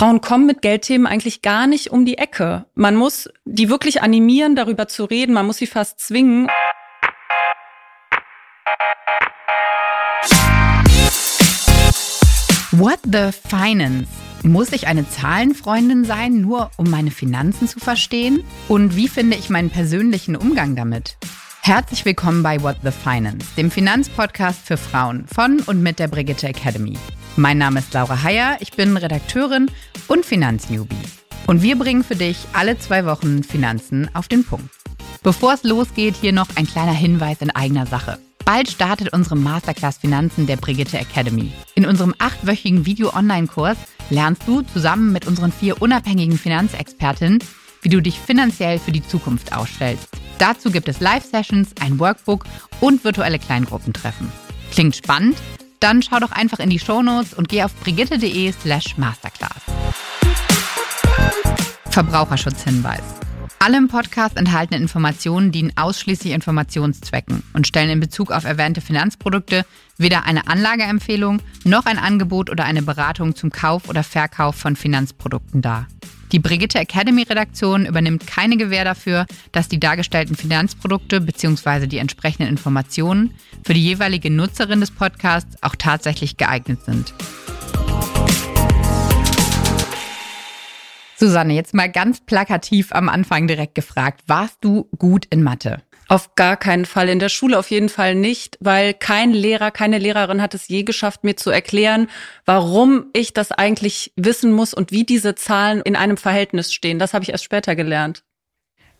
Frauen kommen mit Geldthemen eigentlich gar nicht um die Ecke. Man muss die wirklich animieren, darüber zu reden. Man muss sie fast zwingen. What the Finance? Muss ich eine Zahlenfreundin sein, nur um meine Finanzen zu verstehen? Und wie finde ich meinen persönlichen Umgang damit? Herzlich willkommen bei What the Finance, dem Finanzpodcast für Frauen von und mit der Brigitte Academy. Mein Name ist Laura Heyer, ich bin Redakteurin und Finanznewbie. Und wir bringen für dich alle zwei Wochen Finanzen auf den Punkt. Bevor es losgeht, hier noch ein kleiner Hinweis in eigener Sache. Bald startet unsere Masterclass Finanzen der Brigitte Academy. In unserem achtwöchigen Video-Online-Kurs lernst du zusammen mit unseren vier unabhängigen Finanzexpertinnen, wie du dich finanziell für die Zukunft ausstellst. Dazu gibt es Live-Sessions, ein Workbook und virtuelle Kleingruppentreffen. Klingt spannend? Dann schau doch einfach in die Shownotes und geh auf brigitte.de slash masterclass. Verbraucherschutzhinweis. Alle im Podcast enthaltenen Informationen dienen ausschließlich Informationszwecken und stellen in Bezug auf erwähnte Finanzprodukte weder eine Anlageempfehlung noch ein Angebot oder eine Beratung zum Kauf oder Verkauf von Finanzprodukten dar. Die Brigitte Academy Redaktion übernimmt keine Gewähr dafür, dass die dargestellten Finanzprodukte bzw. die entsprechenden Informationen für die jeweilige Nutzerin des Podcasts auch tatsächlich geeignet sind. Susanne, jetzt mal ganz plakativ am Anfang direkt gefragt, warst du gut in Mathe? Auf gar keinen Fall. In der Schule auf jeden Fall nicht, weil kein Lehrer, keine Lehrerin hat es je geschafft, mir zu erklären, warum ich das eigentlich wissen muss und wie diese Zahlen in einem Verhältnis stehen. Das habe ich erst später gelernt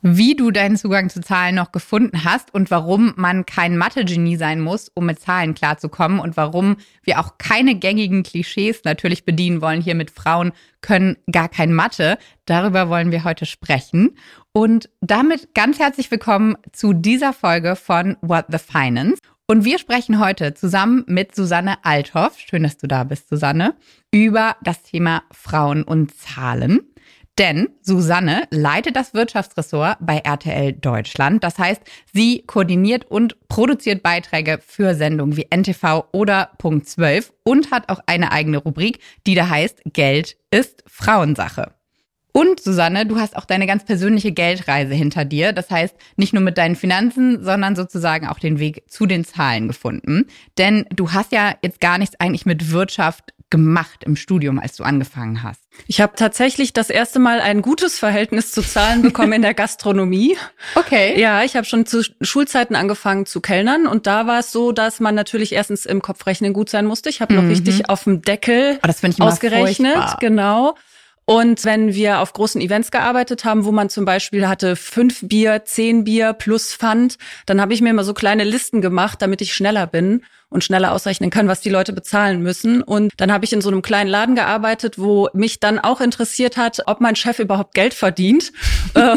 wie du deinen Zugang zu Zahlen noch gefunden hast und warum man kein Mathe-Genie sein muss, um mit Zahlen klarzukommen und warum wir auch keine gängigen Klischees natürlich bedienen wollen. Hier mit Frauen können gar kein Mathe. Darüber wollen wir heute sprechen. Und damit ganz herzlich willkommen zu dieser Folge von What the Finance. Und wir sprechen heute zusammen mit Susanne Althoff, schön, dass du da bist, Susanne, über das Thema Frauen und Zahlen. Denn Susanne leitet das Wirtschaftsressort bei RTL Deutschland. Das heißt, sie koordiniert und produziert Beiträge für Sendungen wie NTV oder Punkt 12 und hat auch eine eigene Rubrik, die da heißt Geld ist Frauensache. Und Susanne, du hast auch deine ganz persönliche Geldreise hinter dir. Das heißt, nicht nur mit deinen Finanzen, sondern sozusagen auch den Weg zu den Zahlen gefunden. Denn du hast ja jetzt gar nichts eigentlich mit Wirtschaft gemacht im Studium, als du angefangen hast? Ich habe tatsächlich das erste Mal ein gutes Verhältnis zu Zahlen bekommen in der Gastronomie. Okay. Ja, ich habe schon zu Schulzeiten angefangen zu kellnern und da war es so, dass man natürlich erstens im Kopfrechnen gut sein musste. Ich habe noch mhm. richtig auf dem Deckel oh, das ich ausgerechnet, furchtbar. genau. Und wenn wir auf großen Events gearbeitet haben, wo man zum Beispiel hatte fünf Bier, zehn Bier plus Pfand, dann habe ich mir immer so kleine Listen gemacht, damit ich schneller bin und schneller ausrechnen kann, was die Leute bezahlen müssen. Und dann habe ich in so einem kleinen Laden gearbeitet, wo mich dann auch interessiert hat, ob mein Chef überhaupt Geld verdient. Äh,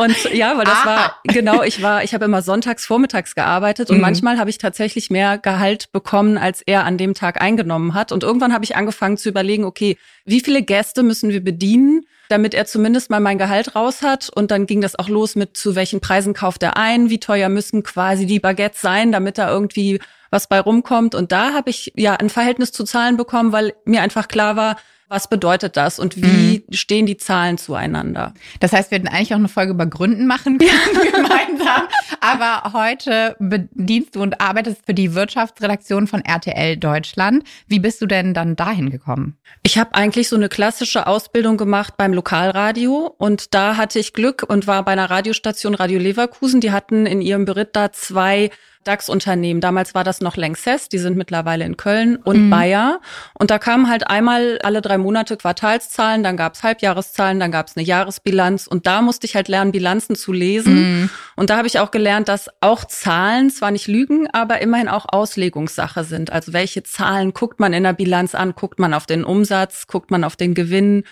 und ja, weil das Aha. war genau, ich war, ich habe immer sonntags vormittags gearbeitet und mhm. manchmal habe ich tatsächlich mehr Gehalt bekommen, als er an dem Tag eingenommen hat. Und irgendwann habe ich angefangen zu überlegen, okay, wie viele Gäste müssen wir bedienen? Damit er zumindest mal mein Gehalt raus hat. Und dann ging das auch los mit, zu welchen Preisen kauft er ein, wie teuer müssen quasi die Baguettes sein, damit er irgendwie was bei rumkommt. Und da habe ich ja ein Verhältnis zu Zahlen bekommen, weil mir einfach klar war, was bedeutet das und wie mhm. stehen die Zahlen zueinander? Das heißt, wir hätten eigentlich auch eine Folge über Gründen machen können gemeinsam. Aber heute bedienst du und arbeitest für die Wirtschaftsredaktion von RTL Deutschland. Wie bist du denn dann dahin gekommen? Ich habe eigentlich so eine klassische Ausbildung gemacht beim Lokalradio und da hatte ich Glück und war bei einer Radiostation Radio Leverkusen. Die hatten in ihrem Beritt da zwei DAX-Unternehmen. Damals war das noch Lanxess, die sind mittlerweile in Köln und mhm. Bayer. Und da kamen halt einmal alle drei Monate Quartalszahlen, dann gab's Halbjahreszahlen, dann gab's eine Jahresbilanz. Und da musste ich halt lernen, Bilanzen zu lesen. Mhm. Und da habe ich auch gelernt, dass auch Zahlen zwar nicht lügen, aber immerhin auch Auslegungssache sind. Also welche Zahlen guckt man in der Bilanz an? Guckt man auf den Umsatz? Guckt man auf den Gewinn?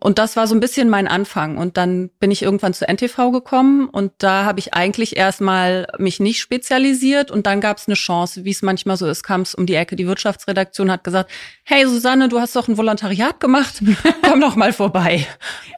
Und das war so ein bisschen mein Anfang. Und dann bin ich irgendwann zu NTV gekommen und da habe ich eigentlich erstmal mich nicht spezialisiert und dann gab es eine Chance, wie es manchmal so ist, kam es um die Ecke. Die Wirtschaftsredaktion hat gesagt, hey Susanne, du hast doch ein Volontariat gemacht, komm doch mal vorbei.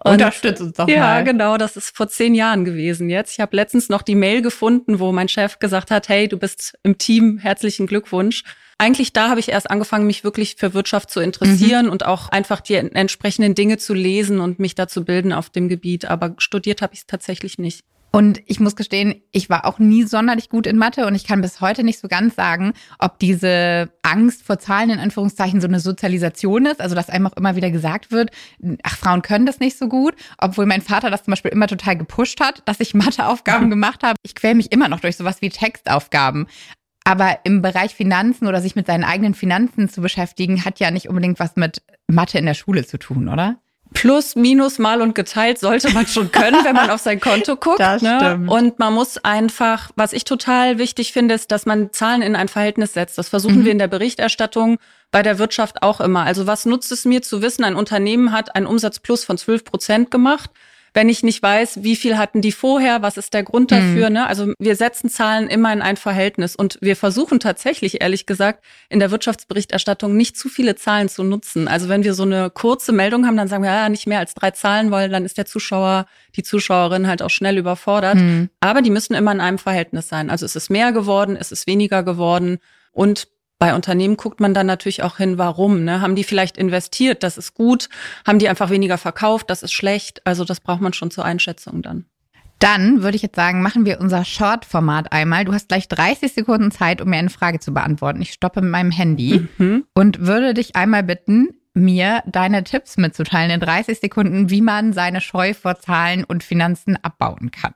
Und, Unterstütz uns doch ja, mal. Ja, genau, das ist vor zehn Jahren gewesen jetzt. Ich habe letztens noch die Mail gefunden, wo mein Chef gesagt hat, hey, du bist im Team, herzlichen Glückwunsch. Eigentlich da habe ich erst angefangen, mich wirklich für Wirtschaft zu interessieren mhm. und auch einfach die entsprechenden Dinge zu lesen und mich da zu bilden auf dem Gebiet. Aber studiert habe ich es tatsächlich nicht. Und ich muss gestehen, ich war auch nie sonderlich gut in Mathe und ich kann bis heute nicht so ganz sagen, ob diese Angst vor Zahlen in Anführungszeichen so eine Sozialisation ist, also dass einem auch immer wieder gesagt wird, ach, Frauen können das nicht so gut, obwohl mein Vater das zum Beispiel immer total gepusht hat, dass ich Matheaufgaben gemacht habe. Ich quäle mich immer noch durch sowas wie Textaufgaben. Aber im Bereich Finanzen oder sich mit seinen eigenen Finanzen zu beschäftigen, hat ja nicht unbedingt was mit Mathe in der Schule zu tun, oder? Plus, Minus, Mal und geteilt sollte man schon können, wenn man auf sein Konto guckt. Das ne? stimmt. Und man muss einfach, was ich total wichtig finde, ist, dass man Zahlen in ein Verhältnis setzt. Das versuchen mhm. wir in der Berichterstattung bei der Wirtschaft auch immer. Also was nutzt es mir zu wissen, ein Unternehmen hat einen Umsatzplus von 12 Prozent gemacht wenn ich nicht weiß, wie viel hatten die vorher, was ist der Grund dafür. Mhm. Ne? Also wir setzen Zahlen immer in ein Verhältnis und wir versuchen tatsächlich, ehrlich gesagt, in der Wirtschaftsberichterstattung nicht zu viele Zahlen zu nutzen. Also wenn wir so eine kurze Meldung haben, dann sagen wir, ja, nicht mehr als drei Zahlen, weil dann ist der Zuschauer, die Zuschauerin halt auch schnell überfordert. Mhm. Aber die müssen immer in einem Verhältnis sein. Also es ist mehr geworden, es ist weniger geworden und bei Unternehmen guckt man dann natürlich auch hin, warum. Ne? Haben die vielleicht investiert, das ist gut. Haben die einfach weniger verkauft, das ist schlecht. Also das braucht man schon zur Einschätzung dann. Dann würde ich jetzt sagen, machen wir unser Short-Format einmal. Du hast gleich 30 Sekunden Zeit, um mir eine Frage zu beantworten. Ich stoppe mit meinem Handy mhm. und würde dich einmal bitten, mir deine Tipps mitzuteilen in 30 Sekunden, wie man seine Scheu vor Zahlen und Finanzen abbauen kann.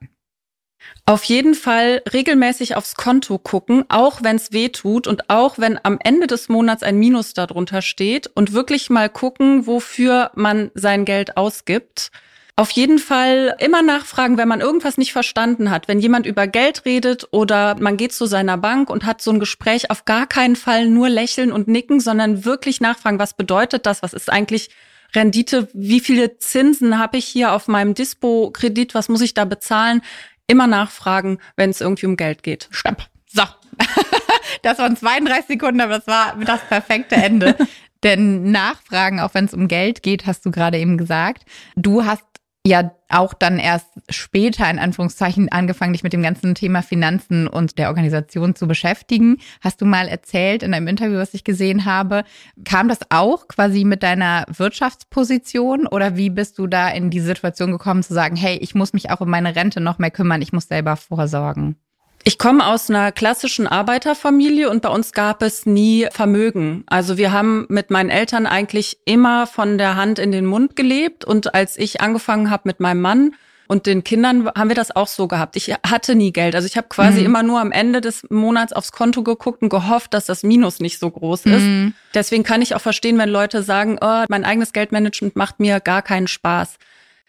Auf jeden Fall regelmäßig aufs Konto gucken, auch wenn es weh tut und auch wenn am Ende des Monats ein Minus darunter steht und wirklich mal gucken, wofür man sein Geld ausgibt. Auf jeden Fall immer nachfragen, wenn man irgendwas nicht verstanden hat. Wenn jemand über Geld redet oder man geht zu seiner Bank und hat so ein Gespräch, auf gar keinen Fall nur lächeln und nicken, sondern wirklich nachfragen, was bedeutet das? Was ist eigentlich Rendite? Wie viele Zinsen habe ich hier auf meinem Dispo-Kredit? Was muss ich da bezahlen? Immer nachfragen, wenn es irgendwie um Geld geht. Stopp. So. das waren 32 Sekunden, aber das war das perfekte Ende. Denn Nachfragen, auch wenn es um Geld geht, hast du gerade eben gesagt. Du hast ja auch dann erst später in Anführungszeichen angefangen, dich mit dem ganzen Thema Finanzen und der Organisation zu beschäftigen. Hast du mal erzählt in einem Interview, was ich gesehen habe, kam das auch quasi mit deiner Wirtschaftsposition oder wie bist du da in die Situation gekommen zu sagen, hey, ich muss mich auch um meine Rente noch mehr kümmern, ich muss selber vorsorgen? Ich komme aus einer klassischen Arbeiterfamilie und bei uns gab es nie Vermögen. Also wir haben mit meinen Eltern eigentlich immer von der Hand in den Mund gelebt und als ich angefangen habe mit meinem Mann und den Kindern haben wir das auch so gehabt. Ich hatte nie Geld. Also ich habe quasi mhm. immer nur am Ende des Monats aufs Konto geguckt und gehofft, dass das Minus nicht so groß ist. Mhm. Deswegen kann ich auch verstehen, wenn Leute sagen, oh, mein eigenes Geldmanagement macht mir gar keinen Spaß.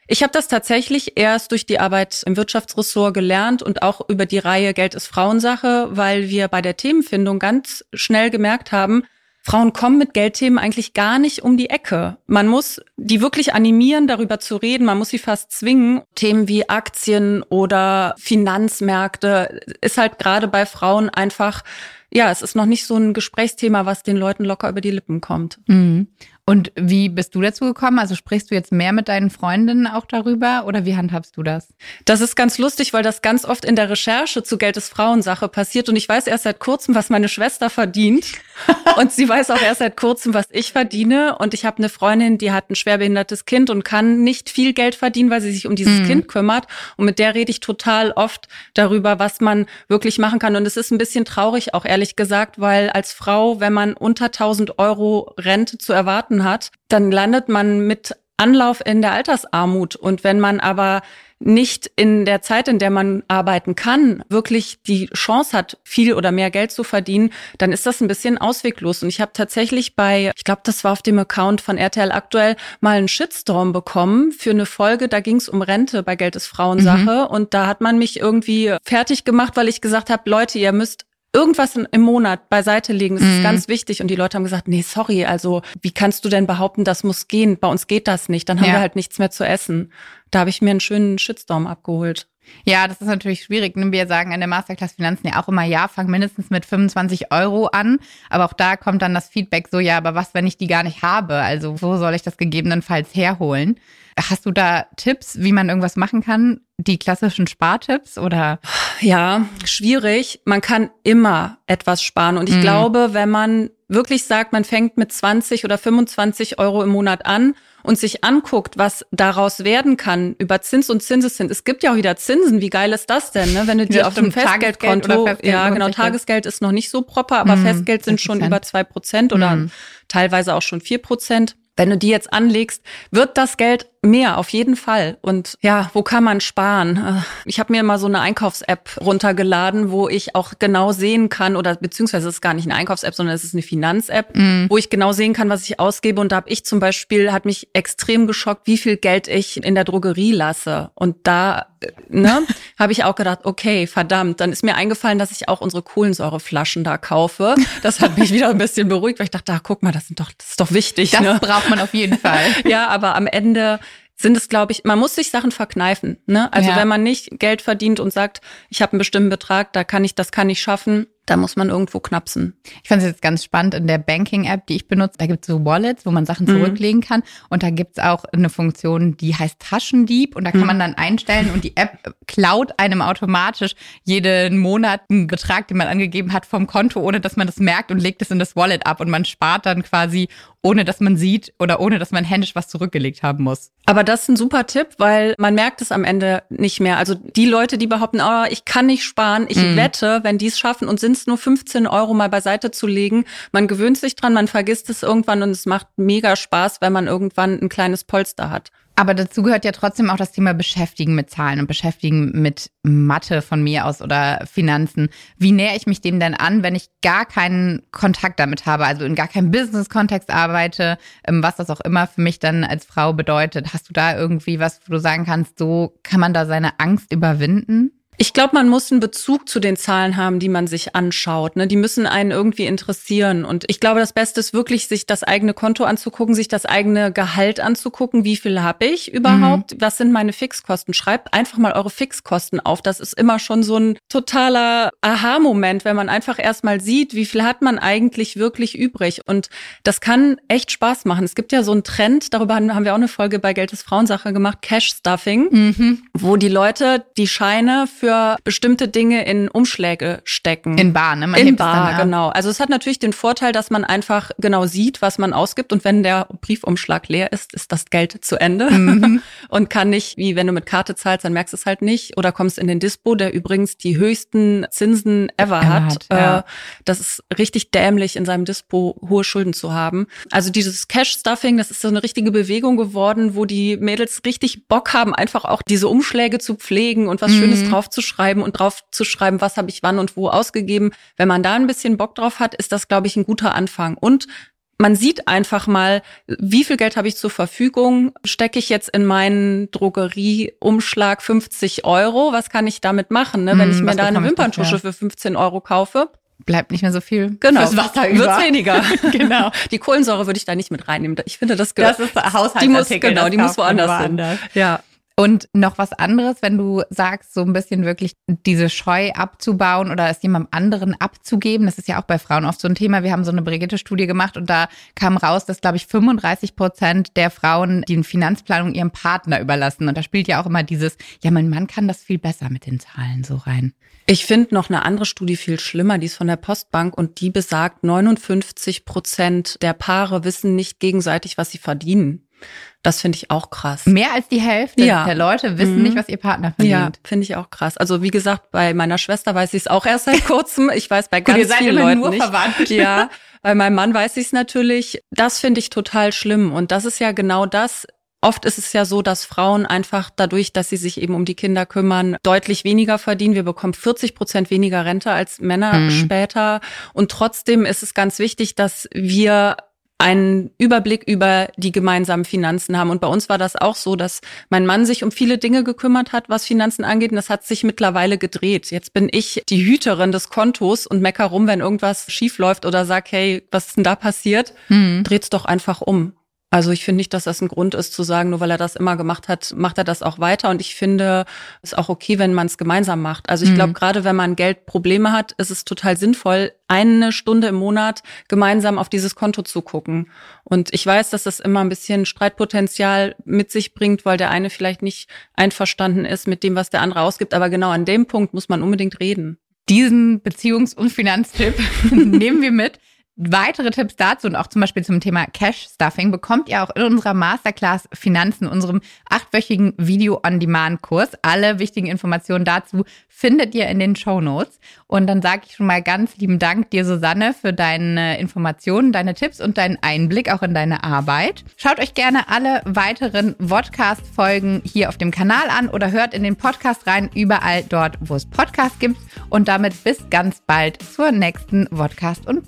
Ich habe das tatsächlich erst durch die Arbeit im Wirtschaftsressort gelernt und auch über die Reihe Geld ist Frauensache, weil wir bei der Themenfindung ganz schnell gemerkt haben, Frauen kommen mit Geldthemen eigentlich gar nicht um die Ecke. Man muss die wirklich animieren, darüber zu reden. Man muss sie fast zwingen. Themen wie Aktien oder Finanzmärkte ist halt gerade bei Frauen einfach, ja, es ist noch nicht so ein Gesprächsthema, was den Leuten locker über die Lippen kommt. Mhm. Und wie bist du dazu gekommen? Also sprichst du jetzt mehr mit deinen Freundinnen auch darüber oder wie handhabst du das? Das ist ganz lustig, weil das ganz oft in der Recherche zu Geld ist Frauensache passiert und ich weiß erst seit kurzem, was meine Schwester verdient und sie weiß auch erst seit kurzem, was ich verdiene und ich habe eine Freundin, die hat ein schwerbehindertes Kind und kann nicht viel Geld verdienen, weil sie sich um dieses mhm. Kind kümmert und mit der rede ich total oft darüber, was man wirklich machen kann und es ist ein bisschen traurig auch ehrlich gesagt, weil als Frau, wenn man unter 1000 Euro Rente zu erwarten Daten hat, dann landet man mit Anlauf in der Altersarmut. Und wenn man aber nicht in der Zeit, in der man arbeiten kann, wirklich die Chance hat, viel oder mehr Geld zu verdienen, dann ist das ein bisschen ausweglos. Und ich habe tatsächlich bei, ich glaube, das war auf dem Account von RTL aktuell, mal einen Shitstorm bekommen für eine Folge, da ging es um Rente bei Geld ist Frauensache. Mhm. Und da hat man mich irgendwie fertig gemacht, weil ich gesagt habe, Leute, ihr müsst irgendwas im Monat beiseite legen. Das mhm. ist ganz wichtig. Und die Leute haben gesagt, nee, sorry, also wie kannst du denn behaupten, das muss gehen? Bei uns geht das nicht. Dann haben ja. wir halt nichts mehr zu essen. Da habe ich mir einen schönen Shitstorm abgeholt. Ja, das ist natürlich schwierig. Wir sagen an der Masterclass Finanzen ja auch immer, ja, fang mindestens mit 25 Euro an. Aber auch da kommt dann das Feedback so, ja, aber was, wenn ich die gar nicht habe? Also wo soll ich das gegebenenfalls herholen? Hast du da Tipps, wie man irgendwas machen kann? Die klassischen Spartipps oder? Ja, schwierig. Man kann immer etwas sparen. Und ich mhm. glaube, wenn man wirklich sagt, man fängt mit 20 oder 25 Euro im Monat an und sich anguckt, was daraus werden kann über Zins und Zinseszins. Es gibt ja auch wieder Zinsen. Wie geil ist das denn, ne? wenn du die ja, auf dem Festgeldkonto, Festgeld ja genau, Tagesgeld ist noch nicht so proper, aber mm, Festgeld sind schon über zwei Prozent oder mm. teilweise auch schon vier Prozent. Wenn du die jetzt anlegst, wird das Geld mehr, auf jeden Fall. Und ja, wo kann man sparen? Äh, ich habe mir mal so eine Einkaufs-App runtergeladen, wo ich auch genau sehen kann, oder beziehungsweise es ist gar nicht eine Einkaufs-App, sondern es ist eine Finanz-App, mm. wo ich genau sehen kann, was ich ausgebe. Und da habe ich zum Beispiel, hat mich extrem geschockt, wie viel Geld ich in der Drogerie lasse. Und da ne, habe ich auch gedacht, okay, verdammt, dann ist mir eingefallen, dass ich auch unsere Kohlensäureflaschen da kaufe. Das hat mich wieder ein bisschen beruhigt, weil ich dachte, ach, guck mal, das, sind doch, das ist doch wichtig. Das ne? braucht man auf jeden Fall. ja, aber am Ende sind es, glaube ich, man muss sich Sachen verkneifen. Ne? Also ja. wenn man nicht Geld verdient und sagt, ich habe einen bestimmten Betrag, da kann ich, das kann ich schaffen, da muss man irgendwo knapsen. Ich fand es jetzt ganz spannend in der Banking-App, die ich benutze. Da gibt es so Wallets, wo man Sachen mhm. zurücklegen kann. Und da gibt es auch eine Funktion, die heißt Taschendieb. Und da kann mhm. man dann einstellen und die App klaut einem automatisch jeden Monat einen Betrag, den man angegeben hat, vom Konto, ohne dass man das merkt und legt es in das Wallet ab. Und man spart dann quasi, ohne dass man sieht oder ohne dass man händisch was zurückgelegt haben muss. Aber das ist ein super Tipp, weil man merkt es am Ende nicht mehr. Also die Leute, die behaupten, oh, ich kann nicht sparen, ich mhm. wette, wenn die es schaffen und sind sind es nur 15 Euro mal beiseite zu legen. Man gewöhnt sich dran, man vergisst es irgendwann und es macht mega Spaß, wenn man irgendwann ein kleines Polster hat. Aber dazu gehört ja trotzdem auch das Thema Beschäftigen mit Zahlen und Beschäftigen mit Mathe von mir aus oder Finanzen. Wie nähere ich mich dem denn an, wenn ich gar keinen Kontakt damit habe, also in gar keinem Business-Kontext arbeite, ähm, was das auch immer für mich dann als Frau bedeutet? Hast du da irgendwie was, wo du sagen kannst, so kann man da seine Angst überwinden? Ich glaube, man muss einen Bezug zu den Zahlen haben, die man sich anschaut. Ne? Die müssen einen irgendwie interessieren. Und ich glaube, das Beste ist wirklich, sich das eigene Konto anzugucken, sich das eigene Gehalt anzugucken. Wie viel habe ich überhaupt? Mhm. Was sind meine Fixkosten? Schreibt einfach mal eure Fixkosten auf. Das ist immer schon so ein totaler Aha-Moment, wenn man einfach erstmal sieht, wie viel hat man eigentlich wirklich übrig. Und das kann echt Spaß machen. Es gibt ja so einen Trend, darüber haben wir auch eine Folge bei Geld ist Frauensache gemacht, Cash Stuffing, mhm. wo die Leute die Scheine für bestimmte Dinge in Umschläge stecken. In Bar, ne? Man in Bar, genau. Also es hat natürlich den Vorteil, dass man einfach genau sieht, was man ausgibt. Und wenn der Briefumschlag leer ist, ist das Geld zu Ende. Mhm. und kann nicht, wie wenn du mit Karte zahlst, dann merkst du es halt nicht. Oder kommst in den Dispo, der übrigens die höchsten Zinsen ever hat. hat ja. Äh, das ist richtig dämlich, in seinem Dispo hohe Schulden zu haben. Also dieses Cash-Stuffing, das ist so eine richtige Bewegung geworden, wo die Mädels richtig Bock haben, einfach auch diese Umschläge zu pflegen und was mhm. Schönes drauf aufzuschreiben und drauf zu schreiben, was habe ich wann und wo ausgegeben. Wenn man da ein bisschen Bock drauf hat, ist das, glaube ich, ein guter Anfang. Und man sieht einfach mal, wie viel Geld habe ich zur Verfügung? Stecke ich jetzt in meinen Drogerieumschlag 50 Euro? Was kann ich damit machen, ne? wenn ich mir da eine Wimperntusche für 15 Euro kaufe? Bleibt nicht mehr so viel genau. fürs Wasser über. Wird's weniger. genau. Die Kohlensäure würde ich da nicht mit reinnehmen. Ich finde, das gehört. Das ist Haushaltsartikel. Die muss, genau, die muss woanders hin. Ja. Und noch was anderes, wenn du sagst, so ein bisschen wirklich diese Scheu abzubauen oder es jemandem anderen abzugeben. Das ist ja auch bei Frauen oft so ein Thema. Wir haben so eine Brigitte-Studie gemacht und da kam raus, dass, glaube ich, 35 Prozent der Frauen die Finanzplanung ihrem Partner überlassen. Und da spielt ja auch immer dieses, ja, mein Mann kann das viel besser mit den Zahlen so rein. Ich finde noch eine andere Studie viel schlimmer, die ist von der Postbank und die besagt, 59 Prozent der Paare wissen nicht gegenseitig, was sie verdienen. Das finde ich auch krass. Mehr als die Hälfte ja. der Leute wissen mhm. nicht, was ihr Partner verdient. Ja, finde ich auch krass. Also wie gesagt, bei meiner Schwester weiß ich es auch erst seit kurzem. Ich weiß bei ganz Gut, vielen Leuten nur nicht. Verwandt. Ja, bei meinem Mann weiß ich es natürlich. Das finde ich total schlimm. Und das ist ja genau das. Oft ist es ja so, dass Frauen einfach dadurch, dass sie sich eben um die Kinder kümmern, deutlich weniger verdienen. Wir bekommen 40 Prozent weniger Rente als Männer mhm. später. Und trotzdem ist es ganz wichtig, dass wir einen Überblick über die gemeinsamen Finanzen haben. Und bei uns war das auch so, dass mein Mann sich um viele Dinge gekümmert hat, was Finanzen angeht. Und das hat sich mittlerweile gedreht. Jetzt bin ich die Hüterin des Kontos und mecker rum, wenn irgendwas schief läuft oder sag, hey, was ist denn da passiert? Hm. Dreht's doch einfach um. Also ich finde nicht, dass das ein Grund ist zu sagen, nur weil er das immer gemacht hat, macht er das auch weiter. Und ich finde es auch okay, wenn man es gemeinsam macht. Also ich mhm. glaube, gerade wenn man Geldprobleme hat, ist es total sinnvoll, eine Stunde im Monat gemeinsam auf dieses Konto zu gucken. Und ich weiß, dass das immer ein bisschen Streitpotenzial mit sich bringt, weil der eine vielleicht nicht einverstanden ist mit dem, was der andere ausgibt. Aber genau an dem Punkt muss man unbedingt reden. Diesen Beziehungs- und Finanztipp nehmen wir mit. Weitere Tipps dazu und auch zum Beispiel zum Thema Cash Stuffing bekommt ihr auch in unserer Masterclass Finanzen, unserem achtwöchigen Video-on-Demand-Kurs. Alle wichtigen Informationen dazu findet ihr in den Show Notes. Und dann sage ich schon mal ganz lieben Dank dir, Susanne, für deine Informationen, deine Tipps und deinen Einblick auch in deine Arbeit. Schaut euch gerne alle weiteren Podcast-Folgen hier auf dem Kanal an oder hört in den Podcast rein, überall dort, wo es Podcasts gibt. Und damit bis ganz bald zur nächsten Podcast- und